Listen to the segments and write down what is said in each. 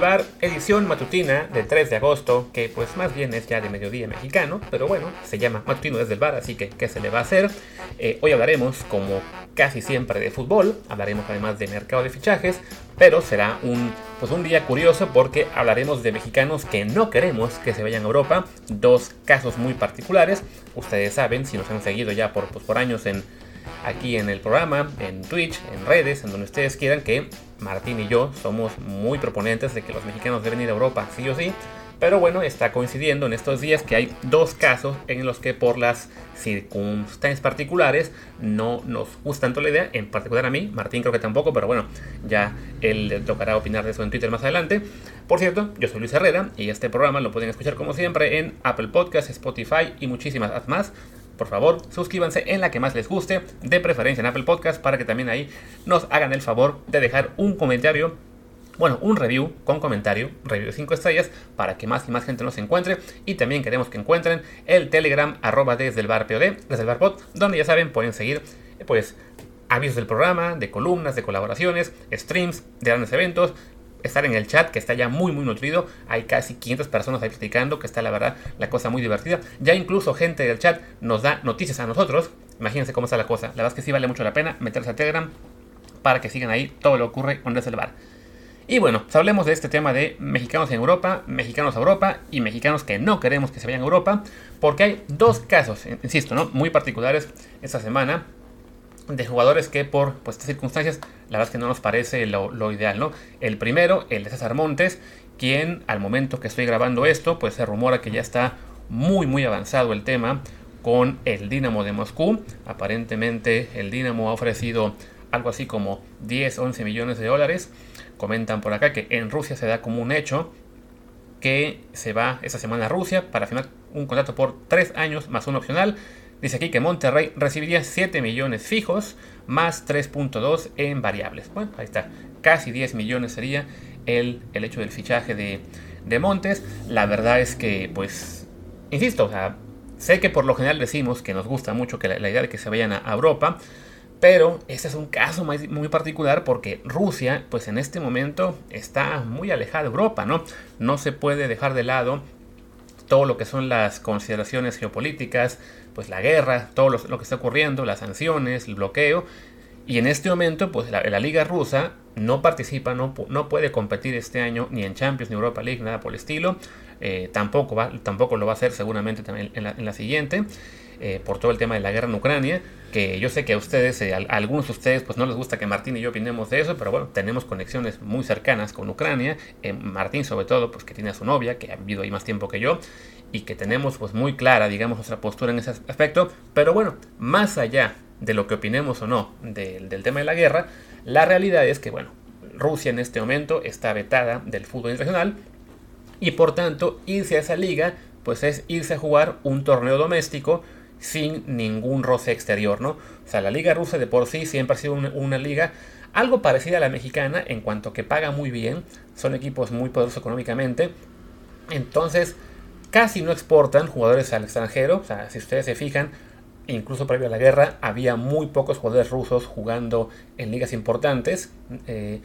Bar, edición matutina del 3 de agosto, que pues más bien es ya de mediodía mexicano, pero bueno, se llama matutino desde el bar, así que ¿qué se le va a hacer? Eh, hoy hablaremos, como casi siempre, de fútbol, hablaremos además de mercado de fichajes, pero será un, pues un día curioso porque hablaremos de mexicanos que no queremos que se vayan a Europa, dos casos muy particulares, ustedes saben, si nos han seguido ya por, pues, por años en aquí en el programa, en Twitch, en redes, en donde ustedes quieran, que Martín y yo somos muy proponentes de que los mexicanos deben ir a Europa, sí o sí. Pero bueno, está coincidiendo en estos días que hay dos casos en los que por las circunstancias particulares no nos gusta tanto la idea, en particular a mí, Martín creo que tampoco, pero bueno, ya él le tocará opinar de eso en Twitter más adelante. Por cierto, yo soy Luis Herrera y este programa lo pueden escuchar como siempre en Apple Podcasts, Spotify y muchísimas más por favor, suscríbanse en la que más les guste, de preferencia en Apple Podcast, para que también ahí nos hagan el favor de dejar un comentario bueno, un review con comentario, review de 5 estrellas, para que más y más gente nos encuentre. Y también queremos que encuentren el Telegram arroba desde el bar POD, desde el bar pod, donde ya saben, pueden seguir pues avisos del programa, de columnas, de colaboraciones, streams, de grandes eventos, estar en el chat, que está ya muy, muy nutrido. Hay casi 500 personas ahí platicando, que está la verdad la cosa muy divertida. Ya incluso gente del chat nos da noticias a nosotros. Imagínense cómo está la cosa. La verdad es que sí vale mucho la pena meterse a Telegram para que sigan ahí todo lo que ocurre con Reservar. Y bueno, pues hablemos de este tema de mexicanos en Europa, mexicanos a Europa y mexicanos que no queremos que se vayan a Europa, porque hay dos casos, insisto, ¿no? muy particulares esta semana de jugadores que por pues, estas circunstancias la verdad es que no nos parece lo, ideal, ¿no? El primero, el de César Montes, quien al momento que estoy grabando esto, pues se rumora que ya está muy muy avanzado el tema con el Dinamo de Moscú. Aparentemente el Dinamo ha ofrecido algo así como 10, 11 millones de dólares. Comentan por acá que en Rusia se da como un hecho que se va esta semana a Rusia para firmar un contrato por 3 años más un opcional Dice aquí que Monterrey recibiría 7 millones fijos más 3.2 en variables. Bueno, ahí está. Casi 10 millones sería el, el hecho del fichaje de, de, Montes. La verdad es que, pues, insisto, o sea, sé que por lo general decimos que nos gusta mucho que la, idea de que se vayan a, Europa. Pero este es un caso muy, particular porque Rusia, pues en este momento está muy alejada de Europa, ¿no? No se puede dejar de lado todo lo que son las consideraciones geopolíticas, pues la guerra, todo lo, que está ocurriendo, las sanciones, el bloqueo. Y en este momento, pues la, liga rusa no participa, no, no, puede competir este año ni en Champions ni Europa League, nada por el estilo. Eh, tampoco, va, tampoco lo va a hacer seguramente también en la, en la siguiente. Eh, por todo el tema de la guerra en Ucrania, que yo sé que a ustedes, eh, a, algunos de ustedes, pues no les gusta que Martín y yo opinemos de eso, pero bueno, tenemos conexiones muy cercanas con Ucrania, Martín sobre todo, pues que tiene a su novia, que ha vivido ahí más tiempo que yo, y que tenemos pues muy clara, digamos, nuestra postura en ese aspecto. Pero bueno, más allá de lo que opinemos o no del, tema de la guerra, la realidad es que, bueno, Rusia en este momento está vetada del fútbol internacional y por tanto irse a esa liga pues es irse a jugar un torneo doméstico sin ningún roce exterior, ¿no? O sea, la liga rusa de por sí siempre ha sido una, una liga algo parecida a la mexicana en cuanto que paga muy bien, son equipos muy poderosos económicamente, entonces casi no exportan jugadores al extranjero. O sea, si ustedes se fijan, incluso previo a la guerra, había muy pocos jugadores rusos jugando en ligas importantes. Eh,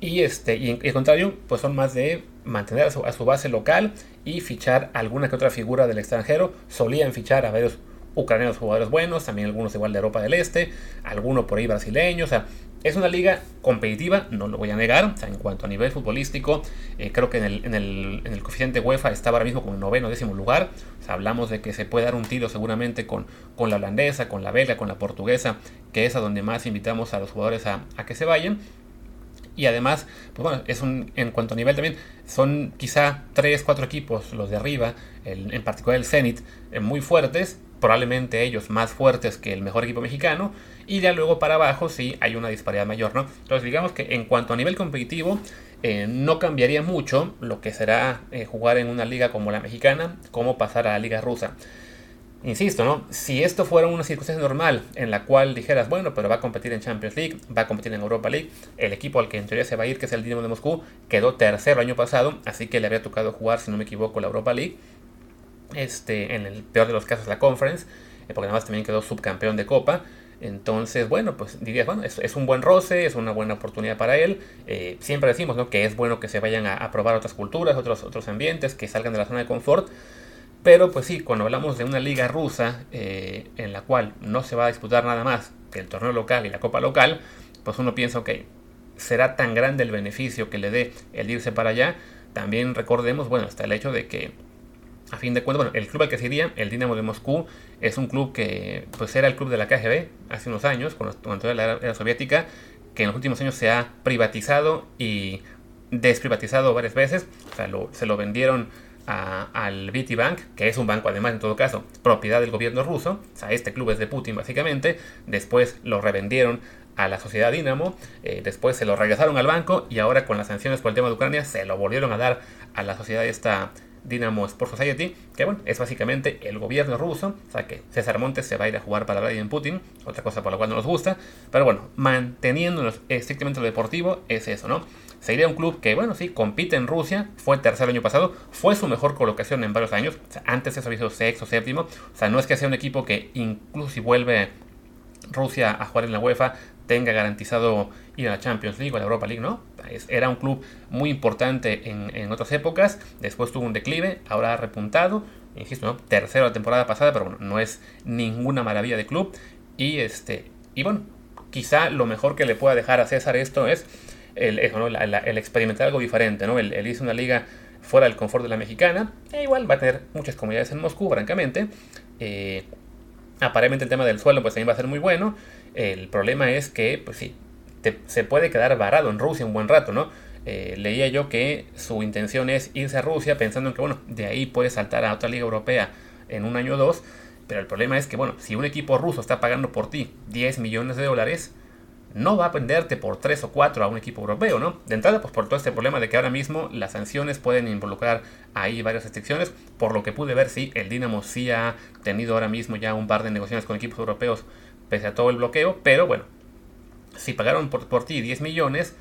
y, este, y en, contrario, pues son más de mantener a su, a su, base local y fichar alguna que otra figura del extranjero. Solían fichar a varios ucranianos jugadores buenos, también algunos igual de Europa del Este, algunos por ahí brasileños. Es una liga competitiva, no lo voy a negar. en cuanto a nivel futbolístico, eh, creo que en el, en, el, en coeficiente UEFA está ahora mismo como el noveno décimo lugar. hablamos de que se puede dar un tiro seguramente con, con la holandesa, con la belga, con la portuguesa, que es a donde más invitamos a los jugadores a, a que se vayan. Y además, pues bueno, es un, en cuanto a nivel también, son quizá 3, 4 equipos, los de arriba, en particular el Zenit, eh, muy fuertes, probablemente ellos más fuertes que el mejor equipo mexicano, y ya luego para abajo sí hay una disparidad mayor, ¿no? Entonces digamos que en cuanto a nivel competitivo, eh, no cambiaría mucho lo que será eh, jugar en una liga como la mexicana, como pasar a la liga rusa. Insisto, ¿no? Si esto fuera una circunstancia normal en la cual dijeras, bueno, pero va a competir en Champions League, va a competir en Europa League, el equipo al que en teoría se va a ir, que es el Dinamo de Moscú, quedó tercero el año pasado, así que le había tocado jugar, si no me equivoco, la Europa League. Este, en el peor de los casos, la Conference, eh, porque además también quedó subcampeón de Copa. Entonces, bueno, pues dirías, bueno, es, un buen roce, es una buena oportunidad para él. Eh, siempre decimos ¿no? que es bueno que se vayan a, probar otras culturas, otros, otros ambientes, que salgan de la zona de confort. Pero pues sí, cuando hablamos de una liga rusa eh, en la cual no se va a disputar nada más que el torneo local y la copa local, pues uno piensa, ok, será tan grande el beneficio que le dé el irse para allá. También recordemos, bueno, hasta el hecho de que a fin de cuentas, bueno, el club al que se iría, el Dinamo de Moscú, es un club que pues era el club de la KGB hace unos años, cuando la era soviética, que en los últimos años se ha privatizado y desprivatizado varias veces. O sea, se lo vendieron al BT Bank, que es un banco además en todo caso, propiedad del gobierno ruso. O sea, este club es de Putin básicamente. Después lo revendieron a la sociedad Dinamo, eh, después se lo regresaron al banco y ahora con las sanciones por el tema de Ucrania se lo volvieron a dar a la sociedad esta Dynamo Sports Society, que bueno, es básicamente el gobierno ruso, o sea que César Montes se va a ir a jugar para Vladimir Putin, otra cosa por la cual no nos gusta, pero bueno, manteniéndonos estrictamente lo deportivo, es eso, ¿no? Sería un club que, bueno, sí, compite en Rusia, fue tercer año pasado, fue su mejor colocación en varios años, o sea, antes eso había sido sexto, séptimo, o sea, no es que sea un equipo que incluso si vuelve Rusia a jugar en la UEFA tenga garantizado ir a la Champions League o a la Europa League, ¿no? era un club muy importante en, otras épocas, después tuvo un declive, ahora ha repuntado, insisto, ¿no? tercero la temporada pasada, pero bueno, no es ninguna maravilla de club. Y, este, y bueno, quizá lo mejor que le pueda dejar a César esto es el, experimentar algo diferente, ¿no? El, hizo una liga fuera del confort de la mexicana, e igual va a tener muchas comunidades en Moscú, francamente. Eh, aparentemente el tema del suelo pues también va a ser muy bueno. El problema es que, pues sí, se puede quedar varado en Rusia un buen rato, ¿no? Eh, leía yo que su intención es irse a Rusia pensando en que, bueno, de ahí puede saltar a otra liga europea en un año o dos, pero el problema es que, bueno, si un equipo ruso está pagando por ti 10 millones de dólares, no va a venderte por 3 o 4 a un equipo europeo, ¿no? De entrada, pues por todo este problema de que ahora mismo las sanciones pueden involucrar ahí varias restricciones, por lo que pude ver, sí, el Dinamo sí ha tenido ahora mismo ya un par de negociaciones con equipos europeos pese a todo el bloqueo, pero bueno, si pagaron por, por ti 10 millones,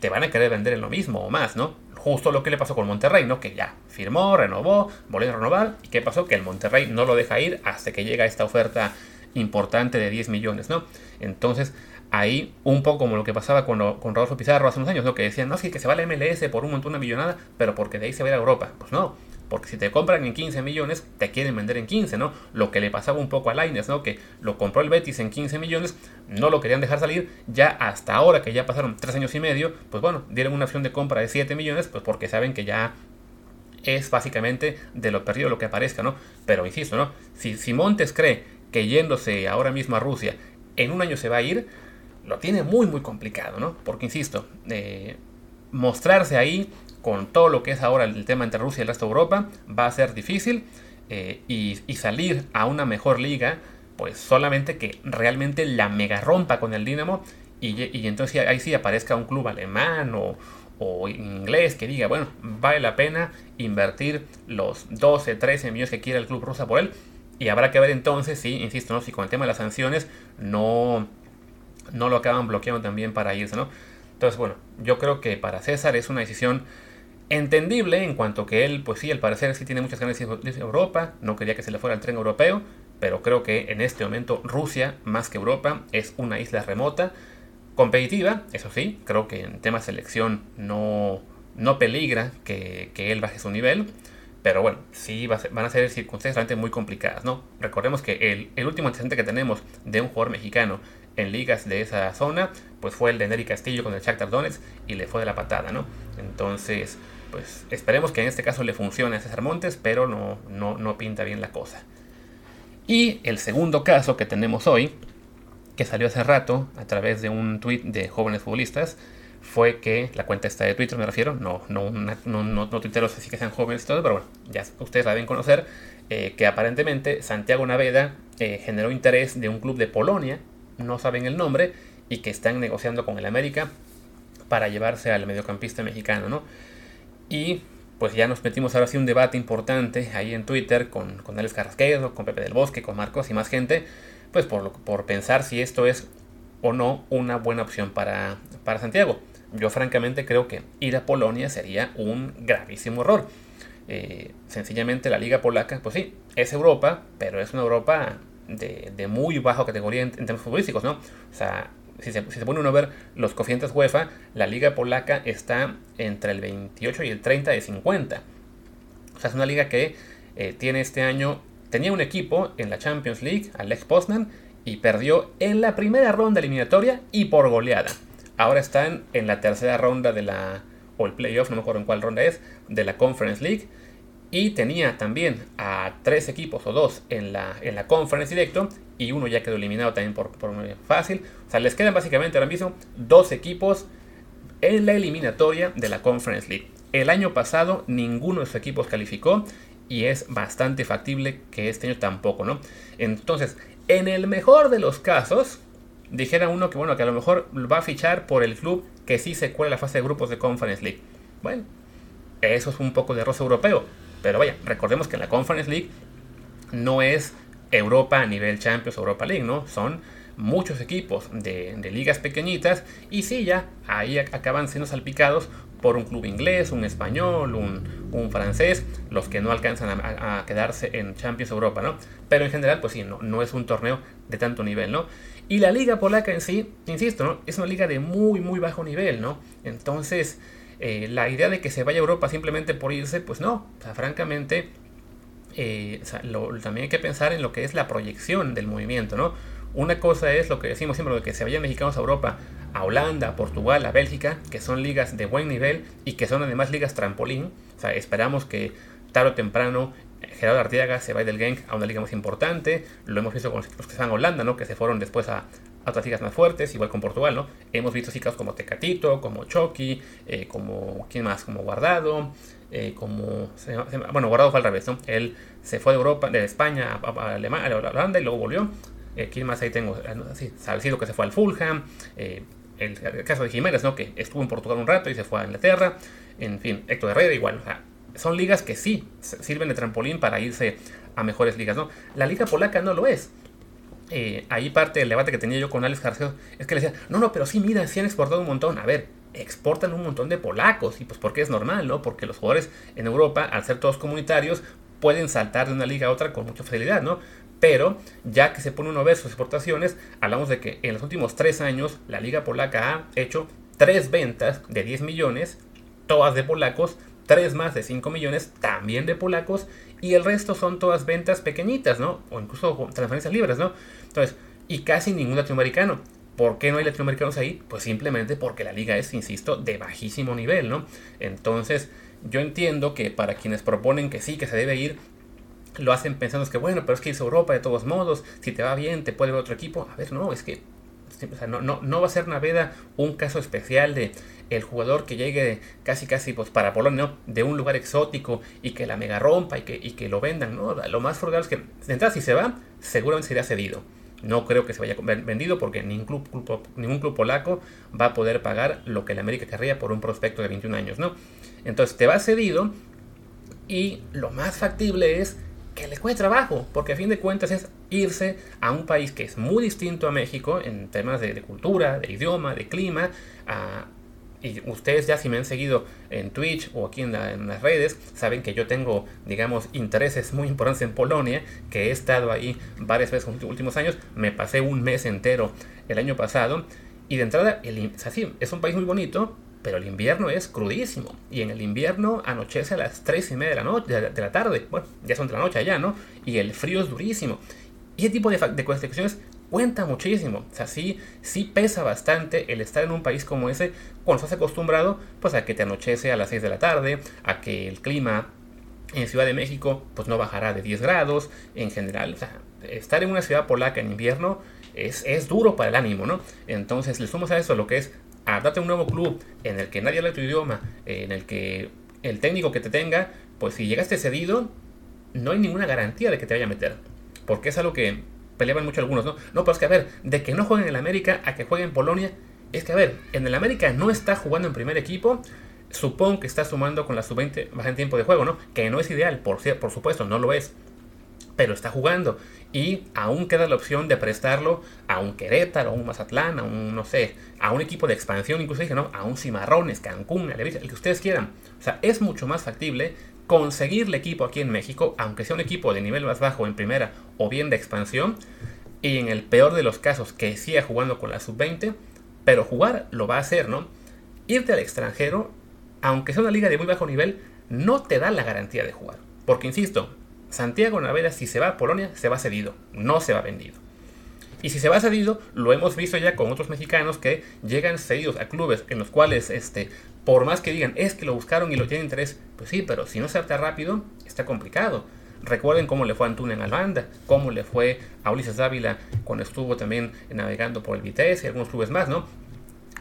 te van a querer vender en lo mismo o más, ¿no? Justo lo que le pasó con Monterrey, ¿no? Que ya firmó, renovó, volvió a renovar. ¿Y qué pasó? Que el Monterrey no lo deja ir hasta que llega esta oferta importante de 10 millones, ¿no? Entonces, ahí un poco como lo que pasaba con, con Rodolfo Pizarro hace unos años, ¿no? Que decían, no, sí, que se va la MLS por un montón de millonada, pero porque de ahí se va a ir a Europa. Pues no, porque si te compran en 15 millones, te quieren vender en 15, ¿no? Lo que le pasaba un poco a Laines, ¿no? Que lo compró el Betis en 15 millones, no lo querían dejar salir, ya hasta ahora que ya pasaron 3 años y medio, pues bueno, dieron una opción de compra de 7 millones, pues porque saben que ya es básicamente de lo perdido lo que aparezca, ¿no? Pero insisto, ¿no? Si, si Montes cree que yéndose ahora mismo a Rusia, en un año se va a ir, lo tiene muy, muy complicado, ¿no? Porque, insisto, eh, mostrarse ahí con todo lo que es ahora el tema entre Rusia y el resto de Europa, va a ser difícil. Eh, y, salir a una mejor liga, pues solamente que realmente la mega rompa con el Dinamo y, entonces ahí sí aparezca un club alemán o, inglés que diga, bueno, vale la pena invertir los 12, 13 millones que quiera el club rusa por él. Y habrá que ver entonces si, insisto, ¿no? si con el tema de las sanciones no, no lo acaban bloqueando también para irse, ¿no? Entonces, bueno, yo creo que para César es una decisión entendible en cuanto que él, pues sí, al parecer sí tiene muchas ganas de Europa, no quería que se le fuera el tren europeo, pero creo que en este momento Rusia, más que Europa, es una isla remota, competitiva, eso sí, creo que en tema selección no, no peligra que, él baje su nivel, pero bueno, sí van a ser circunstancias realmente muy complicadas, ¿no? Recordemos que el, el último antecedente que tenemos de un jugador mexicano en ligas de esa zona, pues fue el de Nery Castillo con el Shakhtar Donetsk y le fue de la patada, ¿no? Entonces, pues esperemos que en este caso le funcione a César Montes, pero no, no, no pinta bien la cosa. Y el segundo caso que tenemos hoy, que salió hace rato a través de un tweet de jóvenes futbolistas, fue que la cuenta está de Twitter, me refiero, no, no, no, no, no tuiteros así que sean jóvenes y todo, pero bueno, ya ustedes la deben conocer, eh, que aparentemente Santiago Naveda eh, generó interés de un club de Polonia, no saben el nombre, y que están negociando con el América para llevarse al mediocampista mexicano, ¿no? Y pues ya nos metimos ahora sí un debate importante ahí en Twitter con, con Alex Carrasquedo, con Pepe del Bosque, con Marcos y más gente, pues por, por pensar si esto es o no una buena opción para, para Santiago. Yo francamente creo que ir a Polonia sería un gravísimo error. Eh, sencillamente la liga polaca, pues sí, es Europa, pero es una Europa de, muy baja categoría en, términos futbolísticos, ¿no? O sea, si se, pone uno a ver los coeficientes UEFA, la liga polaca está entre el 28 y el 30 de 50. O sea, es una liga que eh, tiene este año, tenía un equipo en la Champions League, Alex Poznan, y perdió en la primera ronda eliminatoria y por goleada. Ahora están en la tercera ronda de la, o el playoff, no me acuerdo en cuál ronda es, de la Conference League. Y tenía también a tres equipos o dos en la, en la conference directo. Y uno ya quedó eliminado también por, por fácil. O sea, les quedan básicamente ahora mismo dos equipos en la eliminatoria de la Conference League. El año pasado ninguno de esos equipos calificó y es bastante factible que este año tampoco, ¿no? Entonces, en el mejor de los casos, dijera uno que bueno, que a lo mejor va a fichar por el club que sí se cuela la fase de grupos de Conference League. Bueno, eso es un poco de rosa europeo, pero vaya, recordemos que la Conference League no es Europa a nivel Champions Europa League, ¿no? Son muchos equipos de, ligas pequeñitas y sí, ya ahí acaban siendo salpicados por un club inglés, un español, un, francés, los que no alcanzan a, quedarse en Champions Europa, ¿no? Pero en general, pues sí, no, no es un torneo de tanto nivel, ¿no? Y la liga polaca en sí, insisto, ¿no? Es una liga de muy, muy bajo nivel, ¿no? Entonces, eh, la idea de que se vaya a Europa simplemente por irse, pues no. Francamente, eh, también hay que pensar en lo que es la proyección del movimiento, ¿no? Una cosa es lo que decimos siempre, de que se vayan mexicanos a Europa, a Holanda, a Portugal, a Bélgica, que son ligas de buen nivel y que son además ligas trampolín. Esperamos que tarde o temprano Gerardo Arteaga se va del Genk a una liga más importante. Lo hemos visto con los que están en Holanda, ¿no? Que se fueron después a, otras ligas más fuertes, igual con Portugal, ¿no? Hemos visto chicas como Tecatito, como Chucky, eh, como, ¿quién más? Como Guardado, eh, como, bueno, Guardado fue al revés, ¿no? Él se fue de Europa, de España a, Alemania, a Holanda y luego volvió. Eh, ¿Quién más ahí tengo? Sí, Salcido que se fue al Fulham, el, caso de Jiménez, ¿no? Que estuvo en Portugal un rato y se fue a Inglaterra. En fin, Héctor Herrera igual. son ligas que sí sirven de trampolín para irse a mejores ligas, ¿no? La liga polaca no lo es. Eh, ahí parte del debate que tenía yo con Alex García es que le decía, no, no, pero sí, mira, sí han exportado un montón. A ver, exportan un montón de polacos y pues porque es normal, ¿no? Porque los jugadores en Europa, al ser todos comunitarios, pueden saltar de una liga a otra con mucha facilidad, ¿no? Pero ya que se pone uno a ver sus exportaciones, hablamos de que en los últimos tres años la liga polaca ha hecho tres ventas de 10 millones, todas de polacos, tres más de 5 millones también de polacos y el resto son todas ventas pequeñitas, ¿no? O incluso transferencias libres, ¿no? Entonces, y casi ningún latinoamericano. ¿Por qué no hay latinoamericanos ahí? Pues simplemente porque la liga es, insisto, de bajísimo nivel, ¿no? Entonces, yo entiendo que para quienes proponen que sí, que se debe ir, lo hacen pensando que, bueno, pero es que irse a Europa de todos modos, si te va bien, te puede ver otro equipo. A ver, no, es que no, va a ser Naveda un caso especial de el jugador que llegue casi casi pues para Polonia de un lugar exótico y que la mega rompa y que, lo vendan, ¿no? Lo más frugal es que de si se va, seguramente sería cedido. No creo que se vaya vendido porque ningún club, polaco va a poder pagar lo que la América querría por un prospecto de 21 años, ¿no? Entonces te va cedido y lo más factible es que le cueste trabajo, porque a fin de cuentas es irse a un país que es muy distinto a México en temas de, cultura, de idioma, de clima, y ustedes ya si me han seguido en Twitch o aquí en, las redes, saben que yo tengo, digamos, intereses muy importantes en Polonia, que he estado ahí varias veces en los últimos años, me pasé un mes entero el año pasado, y de entrada, el, es un país muy bonito, pero el invierno es crudísimo. Y en el invierno anochece a las 3 y media de la, noche, de la tarde. Bueno, ya son de la noche allá, ¿no? Y el frío es durísimo. Y ese tipo de, de cuestiones cuenta muchísimo. O sea, sí, sí pesa bastante el estar en un país como ese cuando estás acostumbrado pues a que te anochece a las 6 de la tarde, a que el clima en Ciudad de México pues no bajará de 10 grados en general. O sea, estar en una ciudad polaca en invierno es, es duro para el ánimo, ¿no? Entonces le sumas a eso lo que es a darte un nuevo club en el que nadie habla tu idioma, en el que el técnico que te tenga, pues si llegaste cedido, no hay ninguna garantía de que te vaya a meter. Porque es algo que peleaban mucho algunos, ¿no? No, pero es que a ver, de que no jueguen en el América a que jueguen en Polonia, es que a ver, en el América no está jugando en primer equipo, supongo que está sumando con la sub-20 más en tiempo de juego, ¿no? Que no es ideal, por, por supuesto, no lo es pero está jugando. Y aún queda la opción de prestarlo a un Querétaro, a un Mazatlán, a un, no sé, a un equipo de expansión, incluso dije, ¿no? A un Cimarrones, Cancún, el que ustedes quieran. O sea, es mucho más factible conseguirle equipo aquí en México, aunque sea un equipo de nivel más bajo en primera o bien de expansión, y en el peor de los casos que siga jugando con la sub-20, pero jugar lo va a hacer, ¿no? Irte al extranjero, aunque sea una liga de muy bajo nivel, no te da la garantía de jugar. Porque, insisto, Santiago Navera, si se va a Polonia, se va cedido, no se va vendido. Y si se va cedido, lo hemos visto ya con otros mexicanos que llegan cedidos a clubes en los cuales, este, por más que digan, es que lo buscaron y lo tienen interés, pues sí, pero si no se adapta rápido, está complicado. Recuerden cómo le fue a Antuna en Albanda, cómo le fue a Ulises Dávila cuando estuvo también navegando por el Vitesse y algunos clubes más, ¿no?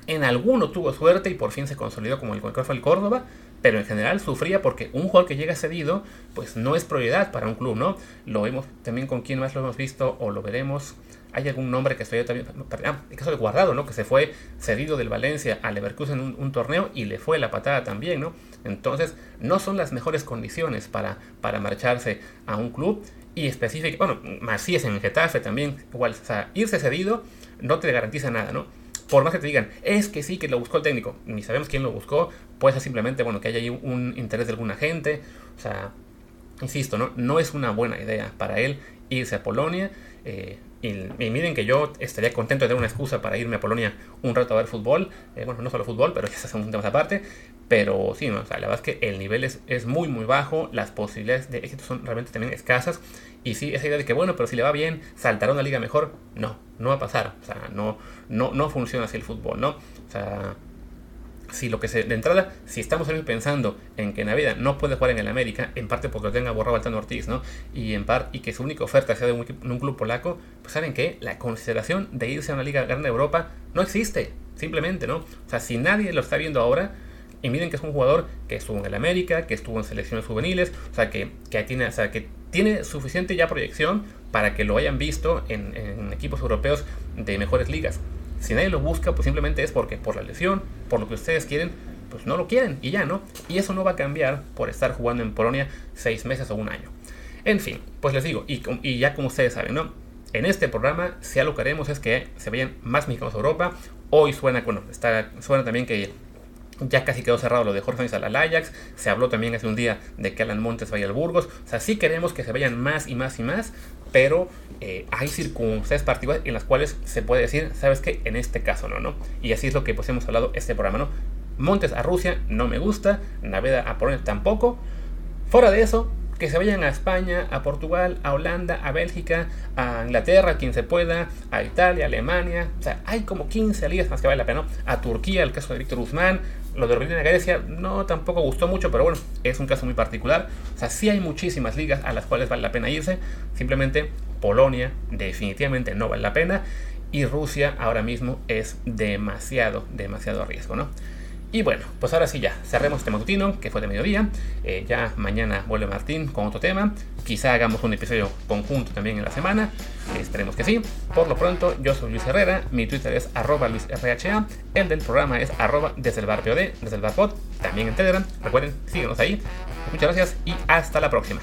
En alguno tuvo suerte y por fin se consolidó como el fue el Córdoba, pero en general sufría porque un jugador que llega cedido, pues no es prioridad para un club, ¿no? Lo vemos también con quién más lo hemos visto o lo veremos hay algún nombre que estoy también. Ah, el caso de Guardado, ¿no? Que se fue cedido del Valencia al Leverkusen en un, torneo y le fue la patada también, ¿no? Entonces, no son las mejores condiciones para, para marcharse a un club. Y específico, bueno, es en Getafe también, igual, o sea, irse cedido no te garantiza nada, ¿no? Por más que te digan, es que sí, que lo buscó el técnico, ni sabemos quién lo buscó, puede ser simplemente, bueno, que haya ahí un interés de alguna gente, o sea, insisto, ¿no? No es una buena idea para él irse a Polonia. Eh, y, miren que yo estaría contento de tener una excusa para irme a Polonia un rato a ver fútbol. Eh, bueno, no solo fútbol, pero se un tema aparte. Pero sí, ¿no? o sea, la verdad es que el nivel es, es, muy, muy bajo. Las posibilidades de éxito son realmente también escasas. Y sí, esa idea de que, bueno, pero si le va bien, saltará una liga mejor. No, no va a pasar. O sea, no, no, no funciona así el fútbol, ¿no? O sea, si lo que se, de entrada, si estamos pensando en que Navidad no puede jugar en el América, en parte porque lo tenga borrado Altano Ortiz, ¿no? Y en parte, y que su única oferta sea de un, un, club polaco, pues saben que la consideración de irse a una liga grande de Europa no existe, simplemente, ¿no? O sea, si nadie lo está viendo ahora, y miren que es un jugador que estuvo en el América, que estuvo en selecciones juveniles, o sea, que, que tiene, o sea, que tiene suficiente ya proyección para que lo hayan visto en, en equipos europeos de mejores ligas. Si nadie lo busca, pues simplemente es porque por la lesión, por lo que ustedes quieren, pues no lo quieren y ya, ¿no? Y eso no va a cambiar por estar jugando en Polonia seis meses o un año. En fin, pues les digo, y, ya como ustedes saben, ¿no? En este programa, si algo que haremos es que se vayan más mexicanos a Europa. Hoy suena, bueno, está, suena también que ya casi quedó cerrado lo de Jorge Sánchez al Ajax. Se habló también hace un día de que Alan Montes vaya al Burgos. O sea, sí queremos que se vayan más y más y más, pero eh, hay circunstancias particulares en las cuales se puede decir, ¿sabes qué? En este caso no, ¿no? Y así es lo que pues hemos hablado este programa, ¿no? Montes a Rusia no me gusta, Naveda a Polonia tampoco. Fuera de eso, que se vayan a España, a Portugal, a Holanda, a Bélgica, a Inglaterra, quien se pueda, a Italia, Alemania. O sea, hay como 15 ligas más que vale la pena, ¿no? A Turquía, el caso de Víctor Guzmán, lo de Orbelín Grecia no tampoco gustó mucho, pero bueno, es un caso muy particular. O sea, sí hay muchísimas ligas a las cuales vale la pena irse. Simplemente Polonia definitivamente no vale la pena. Y Rusia ahora mismo es demasiado, demasiado riesgo, ¿no? Y bueno, pues ahora sí ya, cerremos este matutino, que fue de mediodía. Eh, ya mañana vuelve Martín con otro tema. Quizá hagamos un episodio conjunto también en la semana. esperemos que sí. Por lo pronto, yo soy Luis Herrera. Mi Twitter es arroba luisrha. El del programa es arroba desde el bar desde el bar. También en Telegram. Recuerden, síguenos ahí. Muchas gracias y hasta la próxima.